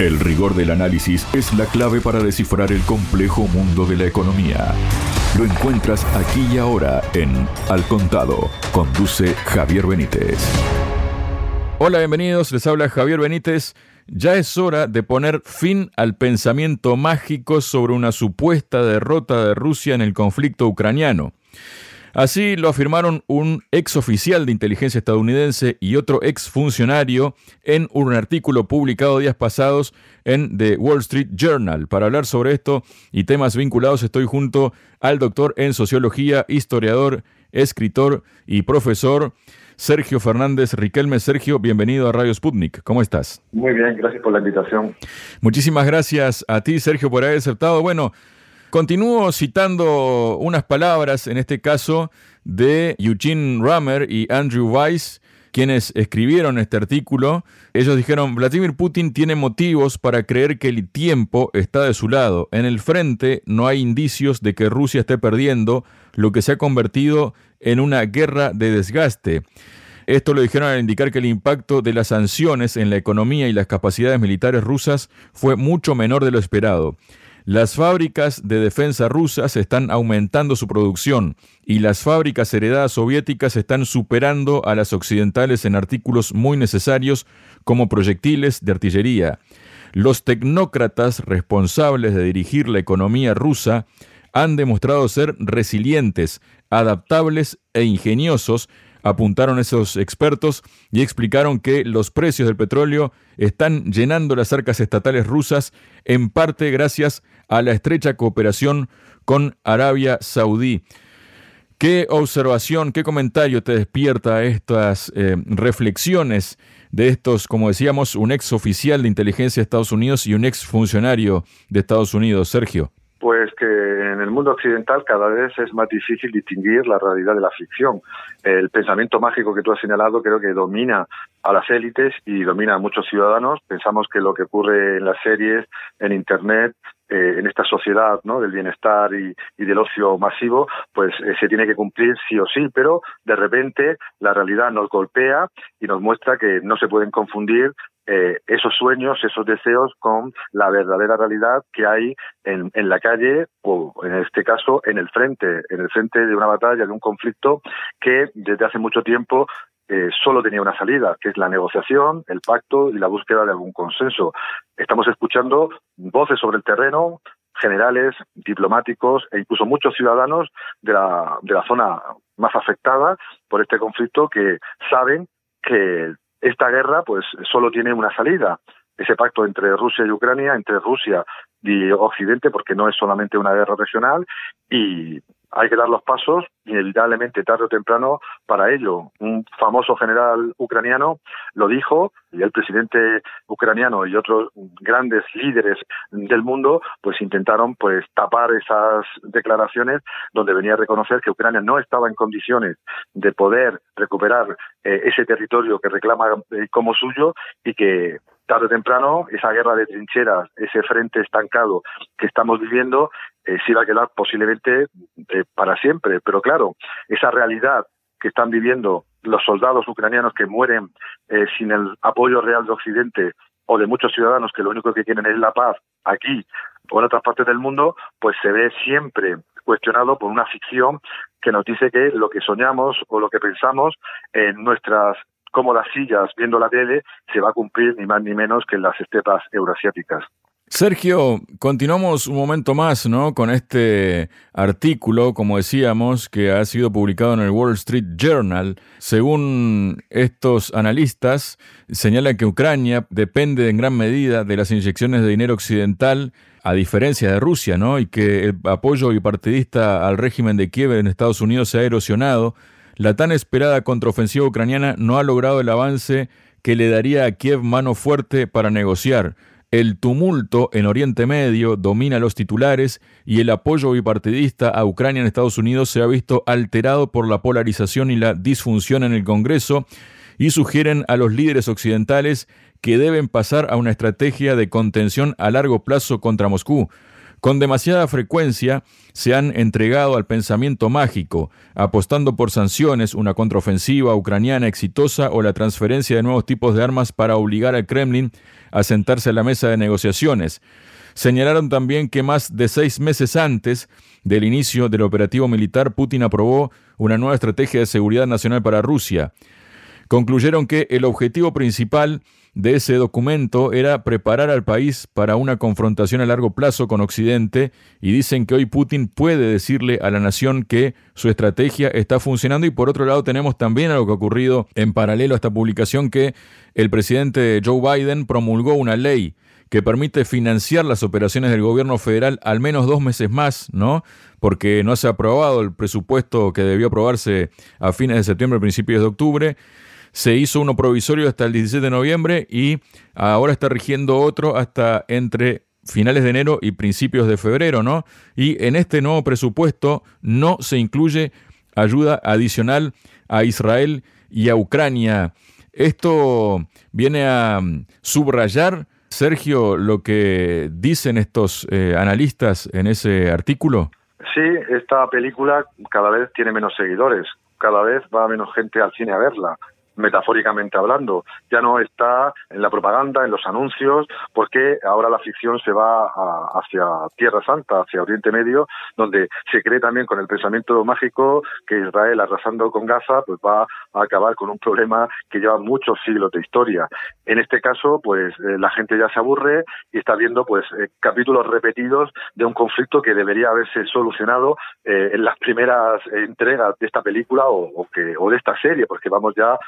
El rigor del análisis es la clave para descifrar el complejo mundo de la economía. Lo encuentras aquí y ahora en Al Contado. Conduce Javier Benítez. Hola, bienvenidos. Les habla Javier Benítez. Ya es hora de poner fin al pensamiento mágico sobre una supuesta derrota de Rusia en el conflicto ucraniano. Así lo afirmaron un ex oficial de inteligencia estadounidense y otro ex funcionario en un artículo publicado días pasados en The Wall Street Journal. Para hablar sobre esto y temas vinculados estoy junto al doctor en sociología, historiador, escritor y profesor Sergio Fernández Riquelme. Sergio, bienvenido a Radio Sputnik. ¿Cómo estás? Muy bien, gracias por la invitación. Muchísimas gracias a ti, Sergio, por haber aceptado. Bueno, Continúo citando unas palabras, en este caso, de Eugene Rummer y Andrew Weiss, quienes escribieron este artículo. Ellos dijeron, Vladimir Putin tiene motivos para creer que el tiempo está de su lado. En el frente no hay indicios de que Rusia esté perdiendo, lo que se ha convertido en una guerra de desgaste. Esto lo dijeron al indicar que el impacto de las sanciones en la economía y las capacidades militares rusas fue mucho menor de lo esperado. Las fábricas de defensa rusas están aumentando su producción y las fábricas heredadas soviéticas están superando a las occidentales en artículos muy necesarios como proyectiles de artillería. Los tecnócratas responsables de dirigir la economía rusa han demostrado ser resilientes, adaptables e ingeniosos apuntaron esos expertos y explicaron que los precios del petróleo están llenando las arcas estatales rusas en parte gracias a la estrecha cooperación con Arabia Saudí. ¿Qué observación, qué comentario te despierta estas eh, reflexiones de estos, como decíamos, un ex oficial de inteligencia de Estados Unidos y un ex funcionario de Estados Unidos, Sergio? Pues que en el mundo occidental cada vez es más difícil distinguir la realidad de la ficción. El pensamiento mágico que tú has señalado creo que domina a las élites y domina a muchos ciudadanos. Pensamos que lo que ocurre en las series, en Internet, eh, en esta sociedad ¿no? del bienestar y, del ocio masivo, pues eh, se tiene que cumplir sí o sí, pero de repente la realidad nos golpea y nos muestra que no se pueden confundir eh, esos sueños, esos deseos con la verdadera realidad que hay en, en, la calle o en este caso en el frente, en el frente de una batalla, de un conflicto que desde hace mucho tiempo eh, solo tenía una salida, que es la negociación, el pacto y la búsqueda de algún consenso. Estamos escuchando voces sobre el terreno, generales, diplomáticos e incluso muchos ciudadanos de la, de la zona más afectada por este conflicto que saben que esta guerra pues solo tiene una salida, ese pacto entre Rusia y Ucrania, entre Rusia y Occidente, porque no es solamente una guerra regional, y hay que dar los pasos inevitablemente tarde o temprano para ello. Un famoso general ucraniano lo dijo y el presidente ucraniano y otros grandes líderes del mundo pues intentaron pues tapar esas declaraciones donde venía a reconocer que Ucrania no estaba en condiciones de poder recuperar eh, ese territorio que reclama eh, como suyo y que tarde o temprano esa guerra de trincheras, ese frente estancado que estamos viviendo, eh, iba a quedar posiblemente eh, para siempre. Pero claro, esa realidad que están viviendo los soldados ucranianos que mueren eh, sin el apoyo real de Occidente o de muchos ciudadanos que lo único que quieren es la paz aquí o en otras partes del mundo, pues se ve siempre cuestionado por una ficción que nos dice que lo que soñamos o lo que pensamos en nuestras cómodas sillas viendo la tele se va a cumplir ni más ni menos que en las estepas eurasiáticas. Sergio, continuamos un momento más, ¿no? Con este artículo, como decíamos, que ha sido publicado en el Wall Street Journal. Según estos analistas, señala que Ucrania depende en gran medida de las inyecciones de dinero occidental, a diferencia de Rusia, ¿no? Y que el apoyo bipartidista al régimen de Kiev en Estados Unidos se ha erosionado la tan esperada contraofensiva ucraniana no ha logrado el avance que le daría a Kiev mano fuerte para negociar. El tumulto en Oriente Medio domina los titulares y el apoyo bipartidista a Ucrania en Estados Unidos se ha visto alterado por la polarización y la disfunción en el Congreso y sugieren a los líderes occidentales que deben pasar a una estrategia de contención a largo plazo contra Moscú. Con demasiada frecuencia se han entregado al pensamiento mágico, apostando por sanciones, una contraofensiva ucraniana exitosa o la transferencia de nuevos tipos de armas para obligar al Kremlin a sentarse a la mesa de negociaciones. Señalaron también que más de seis meses antes del inicio del operativo militar, Putin aprobó una nueva estrategia de seguridad nacional para Rusia. Concluyeron que el objetivo principal de ese documento era preparar al país para una confrontación a largo plazo con Occidente y dicen que hoy Putin puede decirle a la nación que su estrategia está funcionando y por otro lado tenemos también algo que ha ocurrido en paralelo a esta publicación que el presidente Joe Biden promulgó una ley que permite financiar las operaciones del gobierno federal al menos dos meses más, ¿no? Porque no se ha aprobado el presupuesto que debió aprobarse a fines de septiembre, principios de octubre se hizo uno provisorio hasta el 17 de noviembre y ahora está rigiendo otro hasta entre finales de enero y principios de febrero, ¿no? Y en este nuevo presupuesto no se incluye ayuda adicional a Israel y a Ucrania. Esto viene a mm, subrayar, Sergio, lo que dicen estos eh, analistas en ese artículo. Sí, esta película cada vez tiene menos seguidores, cada vez va menos gente al cine a verla metafóricamente hablando. Ya no está en la propaganda, en los anuncios, porque ahora la ficción se va hacia Tierra Santa, hacia Oriente Medio, donde se cree también con el pensamiento mágico que Israel arrasando con Gaza pues va a acabar con un problema que lleva muchos siglos de historia. En este caso, pues eh, la gente ya se aburre y está viendo pues eh, capítulos repetidos de un conflicto que debería haberse solucionado eh, en las primeras entregas de esta película o, que, o de esta serie, porque vamos ya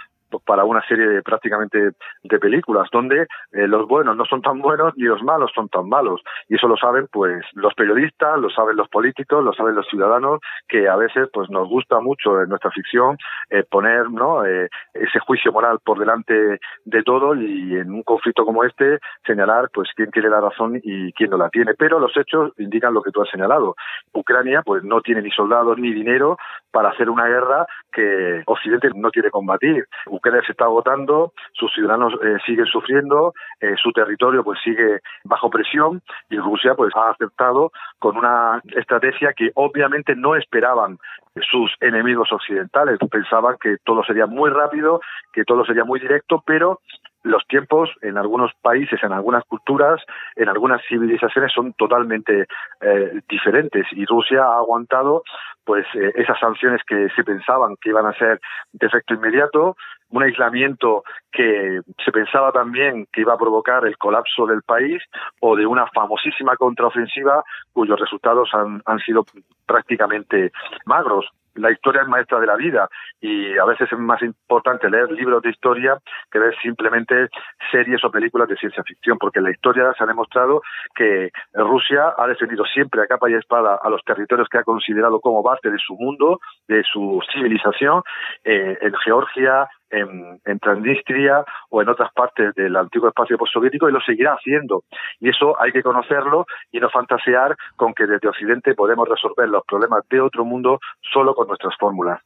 para una serie de, prácticamente de películas donde eh, los buenos no son tan buenos ni los malos son tan malos. Y eso lo saben pues los periodistas lo saben los políticos lo saben los ciudadanos que a veces pues nos gusta mucho en nuestra ficción eh, poner no eh, ese juicio moral por delante de todo y en un conflicto como este señalar pues quién tiene la razón y quién no la tiene. Pero los hechos indican lo que tú has señalado. Ucrania pues no tiene ni soldados ni dinero para hacer una guerra que Occidente no quiere combatir Ucrania se está agotando, sus ciudadanos eh, siguen sufriendo, eh, su territorio pues sigue bajo presión y Rusia pues ha aceptado con una estrategia que obviamente no esperaban sus enemigos occidentales. Pensaban que todo sería muy rápido, que todo sería muy directo, pero los tiempos en algunos países, en algunas culturas, en algunas civilizaciones son totalmente eh, diferentes y Rusia ha aguantado pues esas sanciones que se pensaban que iban a ser de efecto inmediato, un aislamiento que se pensaba también que iba a provocar el colapso del país o de una famosísima contraofensiva cuyos resultados han, han sido prácticamente magros la historia es maestra de la vida y a veces es más importante leer libros de historia que ver simplemente series o películas de ciencia ficción, porque en la historia se ha demostrado que Rusia ha defendido siempre a capa y espada a los territorios que ha considerado como parte de su mundo, de su civilización, eh, en Georgia, en, Transnistria o en otras partes del antiguo espacio postsoviético y lo seguirá haciendo. Y eso hay que conocerlo y no fantasear con que desde Occidente podemos resolver los problemas de otro mundo solo con nuestras fórmulas.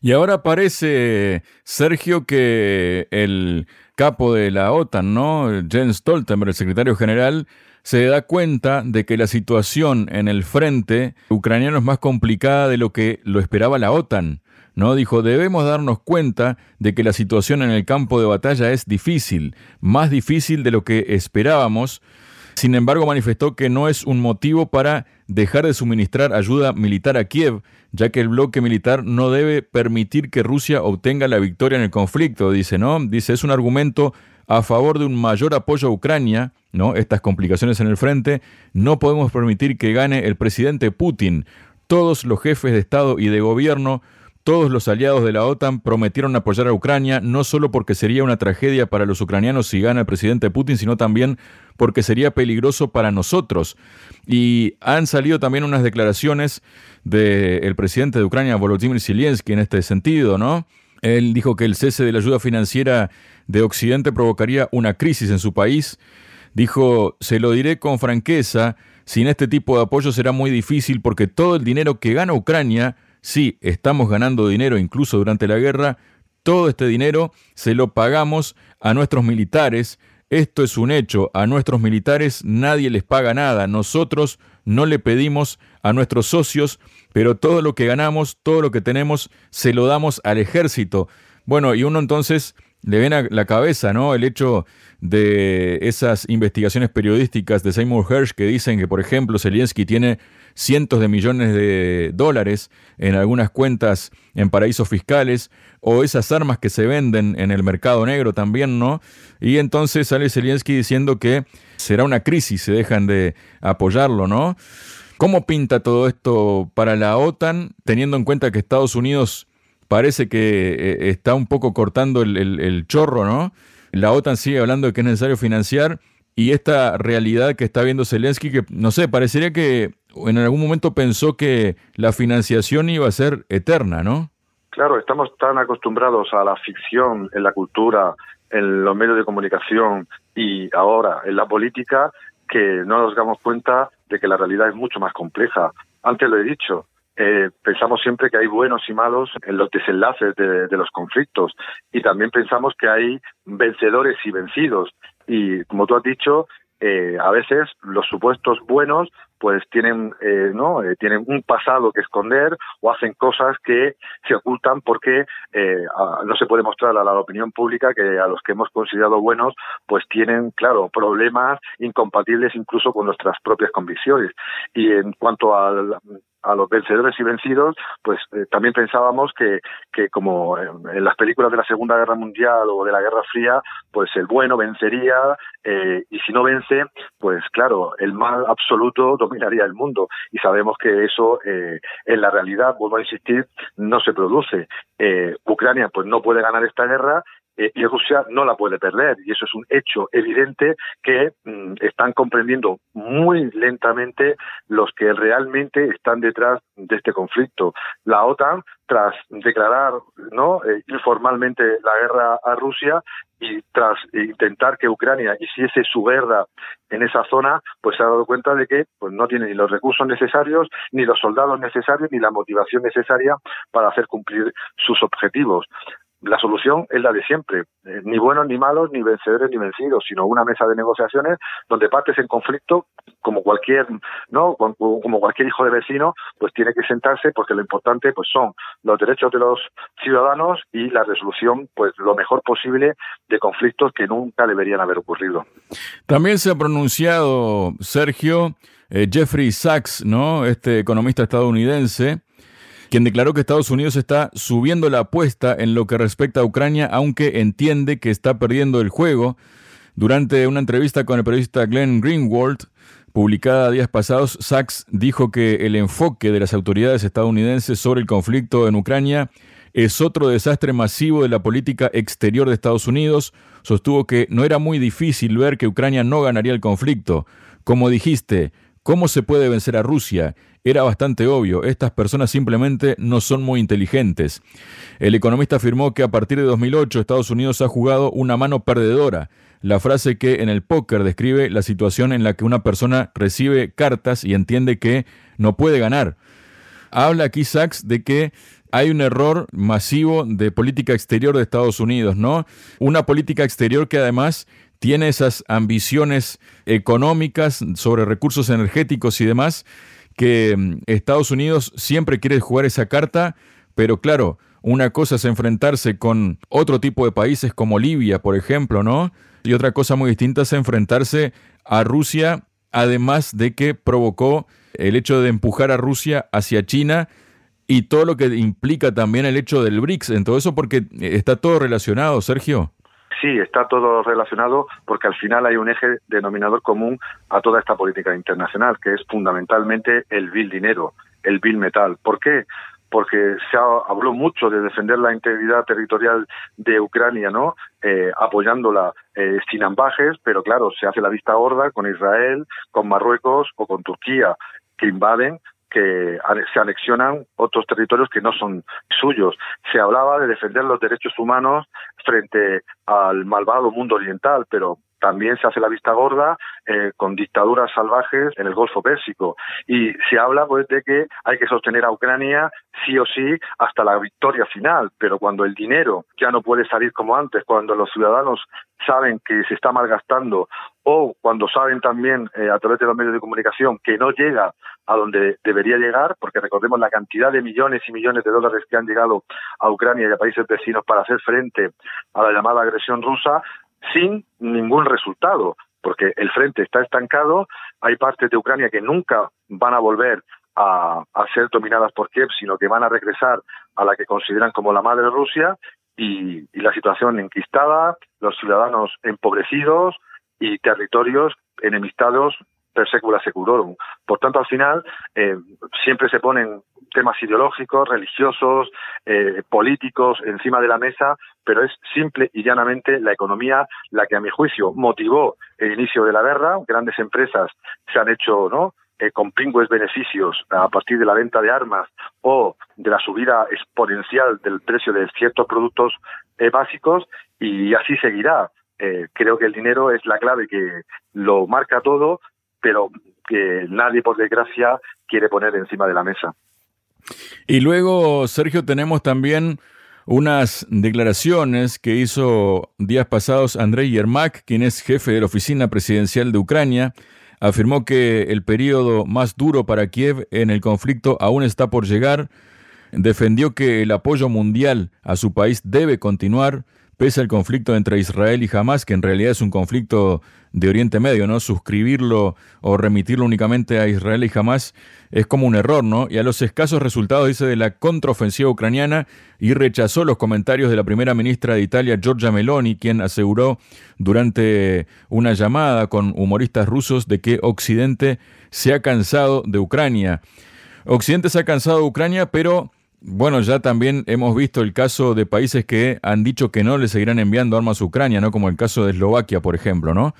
Y ahora parece, Sergio, que el capo de la OTAN, ¿no? Jens Stoltenberg, el secretario general, se da cuenta de que la situación en el frente ucraniano es más complicada de lo que lo esperaba la OTAN. ¿No? Dijo, debemos darnos cuenta de que la situación en el campo de batalla es difícil, más difícil de lo que esperábamos. Sin embargo, manifestó que no es un motivo para dejar de suministrar ayuda militar a Kiev, ya que el bloque militar no debe permitir que Rusia obtenga la victoria en el conflicto, dice, ¿no? Dice, es un argumento a favor de un mayor apoyo a Ucrania, ¿no? Estas complicaciones en el frente, no podemos permitir que gane el presidente Putin. Todos los jefes de Estado y de gobierno todos los aliados de la OTAN prometieron apoyar a Ucrania, no solo porque sería una tragedia para los ucranianos si gana el presidente Putin, sino también porque sería peligroso para nosotros. Y han salido también unas declaraciones del presidente de Ucrania, Volodymyr Zelensky, en este sentido, ¿no? Él dijo que el cese de la ayuda financiera de Occidente provocaría una crisis en su país. Dijo, se lo diré con franqueza, sin este tipo de apoyo será muy difícil porque todo el dinero que gana Ucrania Sí, estamos ganando dinero incluso durante la guerra. Todo este dinero se lo pagamos a nuestros militares esto es un hecho, a nuestros militares nadie les paga nada, nosotros no le pedimos a nuestros socios, pero todo lo que ganamos, todo lo que tenemos, se lo damos al ejército. Bueno, y uno entonces le ven a la cabeza, ¿no? El hecho de esas investigaciones periodísticas de Seymour Hersh que dicen que, por ejemplo, Zelensky tiene cientos de millones de dólares en algunas cuentas en paraísos fiscales, o esas armas que se venden en el mercado negro también, ¿no? Y entonces sale Zelensky diciendo que será una crisis, se dejan de apoyarlo, ¿no? ¿Cómo pinta todo esto para la OTAN, teniendo en cuenta que Estados Unidos parece que eh, está un poco cortando el, chorro, ¿no? La OTAN sigue hablando de que es necesario financiar y esta realidad que está viendo Zelensky, que no sé, parecería que en algún momento pensó que la financiación iba a ser eterna, ¿no? Claro, estamos tan acostumbrados a la ficción en la cultura, en los medios de comunicación y ahora en la política que no nos damos cuenta de que la realidad es mucho más compleja. Antes lo he dicho, eh, pensamos siempre que hay buenos y malos en los desenlaces de, los conflictos y también pensamos que hay vencedores y vencidos. Y como tú has dicho, eh, a veces los supuestos buenos pues tienen eh, no eh, tienen un pasado que esconder o hacen cosas que se ocultan porque no se puede mostrar a la opinión pública que a los que hemos considerado buenos pues tienen claro problemas incompatibles incluso con nuestras propias convicciones. Y en cuanto al a los vencedores y vencidos, pues eh, también pensábamos que, que como en, las películas de la Segunda Guerra Mundial o de la Guerra Fría, pues el bueno vencería eh, y si no vence, pues claro, el mal absoluto dominaría el mundo y sabemos que eso eh, en la realidad, vuelvo a insistir, no se produce. Ucrania pues no puede ganar esta guerra eh, y Rusia no la puede perder. Y eso es un hecho evidente que mm, están comprendiendo muy lentamente los que realmente están detrás de este conflicto. La OTAN, tras declarar no eh, informalmente la guerra a Rusia y tras intentar que Ucrania hiciese su guerra en esa zona, pues se ha dado cuenta de que pues no tiene ni los recursos necesarios, ni los soldados necesarios, ni la motivación necesaria para hacer cumplir sus objetivos la solución es la de siempre, eh, ni buenos ni malos, ni vencedores ni vencidos, sino una mesa de negociaciones donde partes en conflicto, como cualquier, ¿no? como cualquier hijo de vecino, pues tiene que sentarse porque lo importante pues son los derechos de los ciudadanos y la resolución pues lo mejor posible de conflictos que nunca deberían haber ocurrido. También se ha pronunciado Sergio eh, Jeffrey Sachs, ¿no? Este economista estadounidense quien declaró que Estados Unidos está subiendo la apuesta en lo que respecta a Ucrania, aunque entiende que está perdiendo el juego. Durante una entrevista con el periodista Glenn Greenwald, publicada días pasados, Sachs dijo que el enfoque de las autoridades estadounidenses sobre el conflicto en Ucrania es otro desastre masivo de la política exterior de Estados Unidos. Sostuvo que no era muy difícil ver que Ucrania no ganaría el conflicto. Como dijiste, ¿cómo se puede vencer a Rusia? Era bastante obvio, estas personas simplemente no son muy inteligentes. El economista afirmó que a partir de 2008 Estados Unidos ha jugado una mano perdedora, la frase que en el póker describe la situación en la que una persona recibe cartas y entiende que no puede ganar. Habla aquí Sachs de que hay un error masivo de política exterior de Estados Unidos, ¿no? Una política exterior que además tiene esas ambiciones económicas sobre recursos energéticos y demás que mm, Estados Unidos siempre quiere jugar esa carta, pero claro, una cosa es enfrentarse con otro tipo de países como Libia, por ejemplo, ¿no? Y otra cosa muy distinta es enfrentarse a Rusia, además de que provocó el hecho de empujar a Rusia hacia China y todo lo que implica también el hecho del BRICS, en todo eso porque está todo relacionado, Sergio sí, está todo relacionado porque al final hay un eje denominador común a toda esta política internacional, que es fundamentalmente el bill dinero, el bill metal. ¿Por qué? porque se habló mucho de defender la integridad territorial de Ucrania, ¿no? Eh, apoyándola eh, sin ambajes, pero claro, se hace la vista gorda con Israel, con Marruecos o con Turquía, que invaden que se anexionan otros territorios que no son suyos. Se hablaba de defender los derechos humanos frente al malvado mundo oriental, pero también se hace la vista gorda eh, con dictaduras salvajes en el Golfo Pérsico. Y se habla pues de que hay que sostener a Ucrania sí o sí hasta la victoria final, pero cuando el dinero ya no puede salir como antes, cuando los ciudadanos saben que se está malgastando o cuando saben también eh, a través de los medios de comunicación que no llega a donde debería llegar, porque recordemos la cantidad de millones y millones de dólares que han llegado a Ucrania y a países vecinos para hacer frente a la llamada agresión rusa sin ningún resultado, porque el frente está estancado, hay partes de Ucrania que nunca van a volver a, ser dominadas por Kiev, sino que van a regresar a la que consideran como la madre Rusia y, y la situación enquistada, los ciudadanos empobrecidos y territorios enemistados per secula. Por tanto, al final, eh, siempre se ponen temas ideológicos, religiosos, eh, políticos encima de la mesa, pero es simple y llanamente la economía la que, a mi juicio, motivó el inicio de la guerra. Grandes empresas se han hecho, ¿no? Eh, con pingües beneficios a partir de la venta de armas o de la subida exponencial del precio de ciertos productos básicos y así seguirá. creo que el dinero es la clave que lo marca todo pero que nadie, por desgracia, quiere poner encima de la mesa. Y luego, Sergio, tenemos también unas declaraciones que hizo días pasados Andrei Yermak, quien es jefe de la Oficina Presidencial de Ucrania. Afirmó que el periodo más duro para Kiev en el conflicto aún está por llegar. Defendió que el apoyo mundial a su país debe continuar pese al conflicto entre Israel y Hamas, que en realidad es un conflicto de Oriente Medio, ¿no? Suscribirlo o remitirlo únicamente a Israel y Hamas es como un error, ¿no? Y a los escasos resultados, dice, de la contraofensiva ucraniana y rechazó los comentarios de la primera ministra de Italia, Giorgia Meloni, quien aseguró durante una llamada con humoristas rusos de que Occidente se ha cansado de Ucrania. Occidente se ha cansado de Ucrania, pero bueno, ya también hemos visto el caso de países que han dicho que no le seguirán enviando armas a Ucrania, ¿no? Como el caso de Eslovaquia, por ejemplo, ¿no?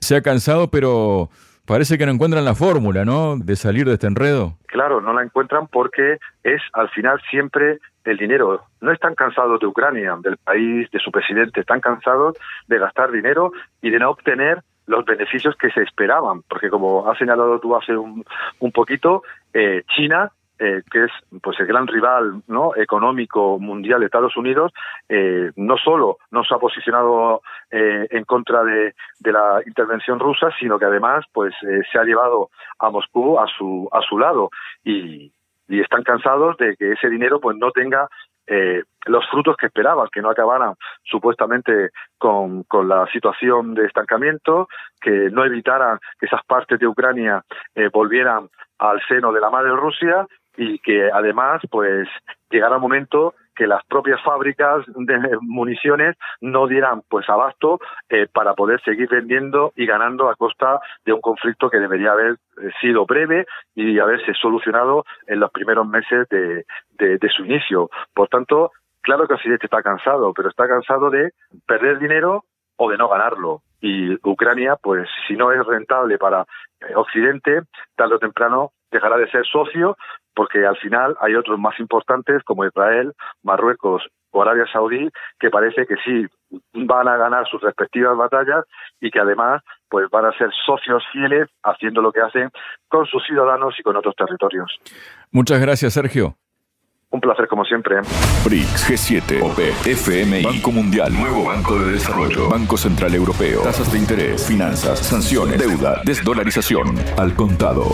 Se ha cansado, pero parece que no encuentran la fórmula, ¿no? De salir de este enredo. Claro, no la encuentran porque es al final siempre el dinero. No están cansados de Ucrania, del país, de su presidente, están cansados de gastar dinero y de no obtener los beneficios que se esperaban, porque como has señalado tú hace un, un poquito, eh, China eh, que es pues el gran rival no económico mundial de Estados Unidos, eh, no solo no se ha posicionado eh, en contra de, la intervención rusa, sino que además pues se ha llevado a Moscú a su a su lado. Y, están cansados de que ese dinero pues no tenga los frutos que esperaban, que no acabaran supuestamente con, con, la situación de estancamiento, que no evitaran que esas partes de Ucrania volvieran al seno de la madre Rusia y que además pues llegara un momento que las propias fábricas de municiones no dieran pues abasto eh, para poder seguir vendiendo y ganando a costa de un conflicto que debería haber eh, sido breve y haberse solucionado en los primeros meses de, de, su inicio. Por tanto, claro que Occidente está cansado, pero está cansado de perder dinero o de no ganarlo. Y Ucrania, pues si no es rentable para eh, Occidente, tarde o temprano dejará de ser socio porque al final hay otros más importantes como Israel, Marruecos o Arabia Saudí que parece que sí van a ganar sus respectivas batallas y que además pues van a ser socios fieles haciendo lo que hacen con sus ciudadanos y con otros territorios. Muchas gracias, Sergio. Un placer como siempre. BRICS, G7, OPE, FMI, Banco Mundial, Nuevo Banco de Desarrollo, Banco Central Europeo, tasas de interés, finanzas, sanciones, deuda, desdolarización, al contado.